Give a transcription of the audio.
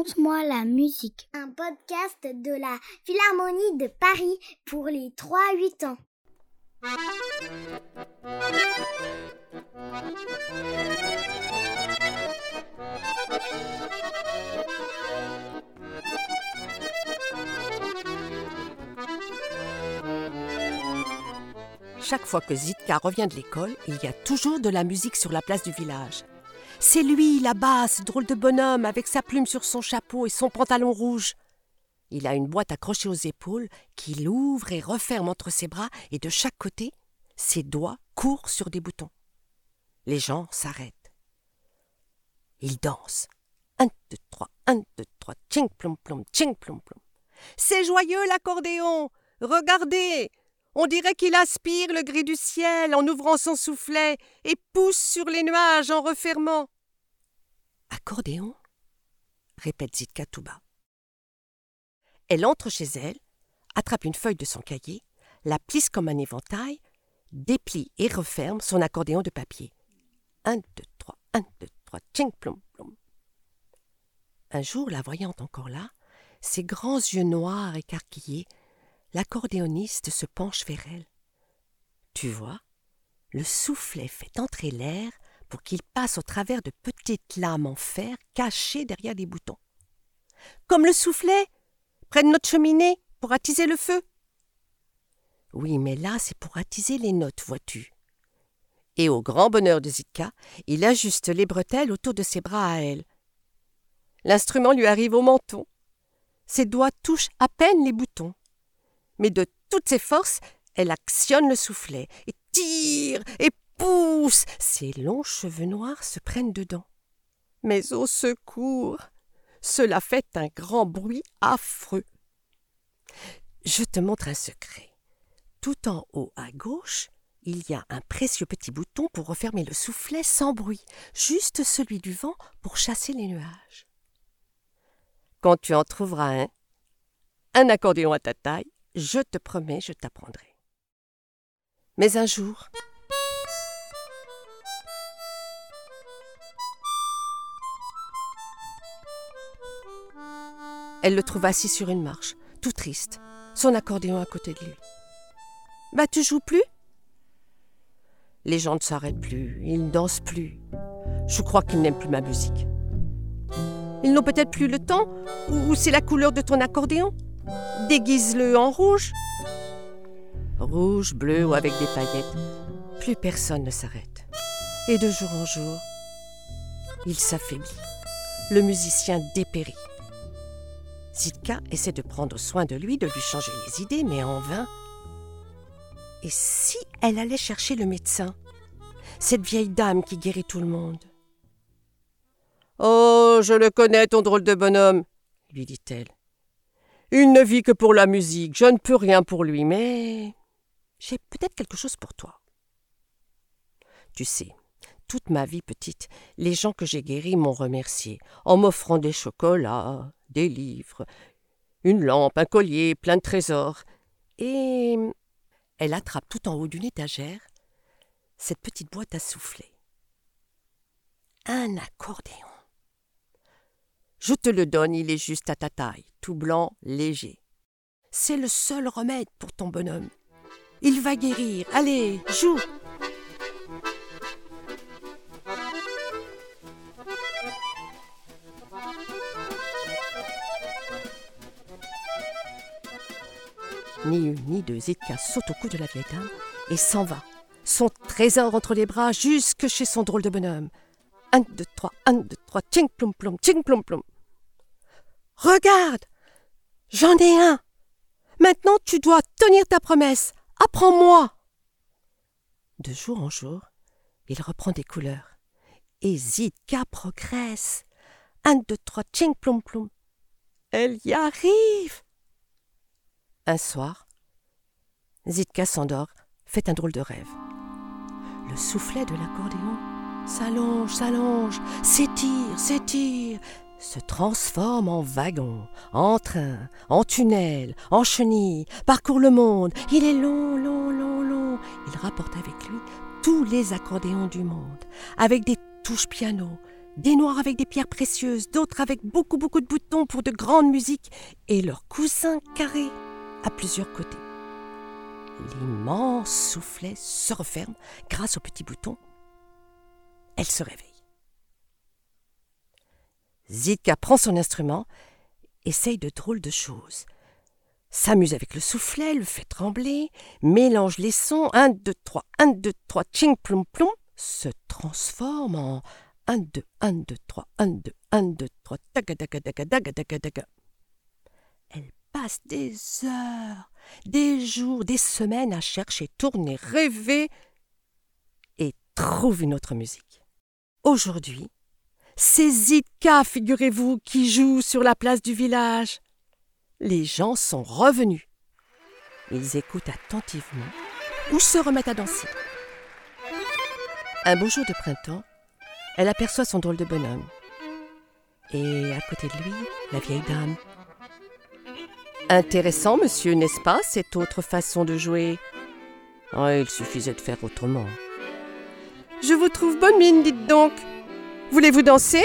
Raconte-moi la musique. Un podcast de la Philharmonie de Paris pour les 3-8 ans. Chaque fois que Zitka revient de l'école, il y a toujours de la musique sur la place du village. C'est lui, là-bas, ce drôle de bonhomme, avec sa plume sur son chapeau et son pantalon rouge. Il a une boîte accrochée aux épaules qu'il ouvre et referme entre ses bras, et de chaque côté, ses doigts courent sur des boutons. Les gens s'arrêtent. Il danse. Un, deux, trois, un, deux, trois, tching plom plom, tching plom plom. C'est joyeux l'accordéon. Regardez. On dirait qu'il aspire le gris du ciel en ouvrant son soufflet et pousse sur les nuages en refermant. Accordéon répète Zitka tout bas. Elle entre chez elle, attrape une feuille de son cahier, la plisse comme un éventail, déplie et referme son accordéon de papier. Un, deux, trois, un, deux, trois, tching plom plom. Un jour, la voyant encore là, ses grands yeux noirs écarquillés l'accordéoniste se penche vers elle. Tu vois, le soufflet fait entrer l'air pour qu'il passe au travers de petites lames en fer cachées derrière des boutons. Comme le soufflet près de notre cheminée pour attiser le feu. Oui, mais là, c'est pour attiser les notes, vois-tu. Et au grand bonheur de Zitka, il ajuste les bretelles autour de ses bras à elle. L'instrument lui arrive au menton. Ses doigts touchent à peine les boutons mais de toutes ses forces, elle actionne le soufflet et tire et pousse. Ses longs cheveux noirs se prennent dedans. Mais au secours, cela fait un grand bruit affreux. Je te montre un secret. Tout en haut à gauche, il y a un précieux petit bouton pour refermer le soufflet sans bruit, juste celui du vent pour chasser les nuages. Quand tu en trouveras un, un accordéon à ta taille, je te promets, je t'apprendrai. Mais un jour, elle le trouve assis sur une marche, tout triste, son accordéon à côté de lui. Bah, tu joues plus? Les gens ne s'arrêtent plus, ils ne dansent plus. Je crois qu'ils n'aiment plus ma musique. Ils n'ont peut-être plus le temps, ou c'est la couleur de ton accordéon? Déguise-le en rouge. Rouge, bleu ou avec des paillettes. Plus personne ne s'arrête. Et de jour en jour, il s'affaiblit. Le musicien dépérit. Zitka essaie de prendre soin de lui, de lui changer les idées, mais en vain. Et si elle allait chercher le médecin? Cette vieille dame qui guérit tout le monde. Oh, je le connais, ton drôle de bonhomme, lui dit-elle. Il ne vit que pour la musique, je ne peux rien pour lui, mais j'ai peut-être quelque chose pour toi. Tu sais, toute ma vie petite, les gens que j'ai guéris m'ont remercié, en m'offrant des chocolats, des livres, une lampe, un collier, plein de trésors. Et elle attrape tout en haut d'une étagère cette petite boîte à souffler. Un accordéon. Je te le donne, il est juste à ta taille, tout blanc, léger. C'est le seul remède pour ton bonhomme. Il va guérir. Allez, joue. Ni une ni deux, Zitka saute au cou de la vieille dame et s'en va, son trésor entre les bras jusque chez son drôle de bonhomme. Un, deux, trois, un, deux, trois, tching plom plom, tching plom plom. Regarde J'en ai un Maintenant tu dois tenir ta promesse Apprends-moi De jour en jour, il reprend des couleurs. Et Zitka progresse. Un, deux, trois, tching plom plom. Elle y arrive Un soir, Zitka s'endort, fait un drôle de rêve. Le soufflet de l'accordéon s'allonge, s'allonge, s'étire, s'étire, se transforme en wagon, en train, en tunnel, en chenille, parcourt le monde. Il est long, long, long, long. Il rapporte avec lui tous les accordéons du monde, avec des touches piano, des noirs avec des pierres précieuses, d'autres avec beaucoup beaucoup de boutons pour de grandes musiques, et leur cousin carré à plusieurs côtés. L'immense soufflet se referme grâce aux petits boutons. Elle se réveille. Zitka prend son instrument, essaye de drôles de choses. S'amuse avec le soufflet, le fait trembler, mélange les sons, un, deux, trois, un, deux, trois, ching, plom, plom, se transforme en un, deux, un, deux, trois, un, deux, un, deux, trois, taga, taga, taga, taga, taga, taga. Elle passe des heures, des jours, des semaines à chercher, tourner, rêver et trouve une autre musique. Aujourd'hui, c'est Zitka, figurez-vous, qui joue sur la place du village. Les gens sont revenus. Ils écoutent attentivement ou se remettent à danser. Un beau jour de printemps, elle aperçoit son drôle de bonhomme. Et à côté de lui, la vieille dame. Intéressant, monsieur, n'est-ce pas, cette autre façon de jouer? Oh, Il suffisait de faire autrement. Je vous trouve bonne mine, dites donc. Voulez-vous danser?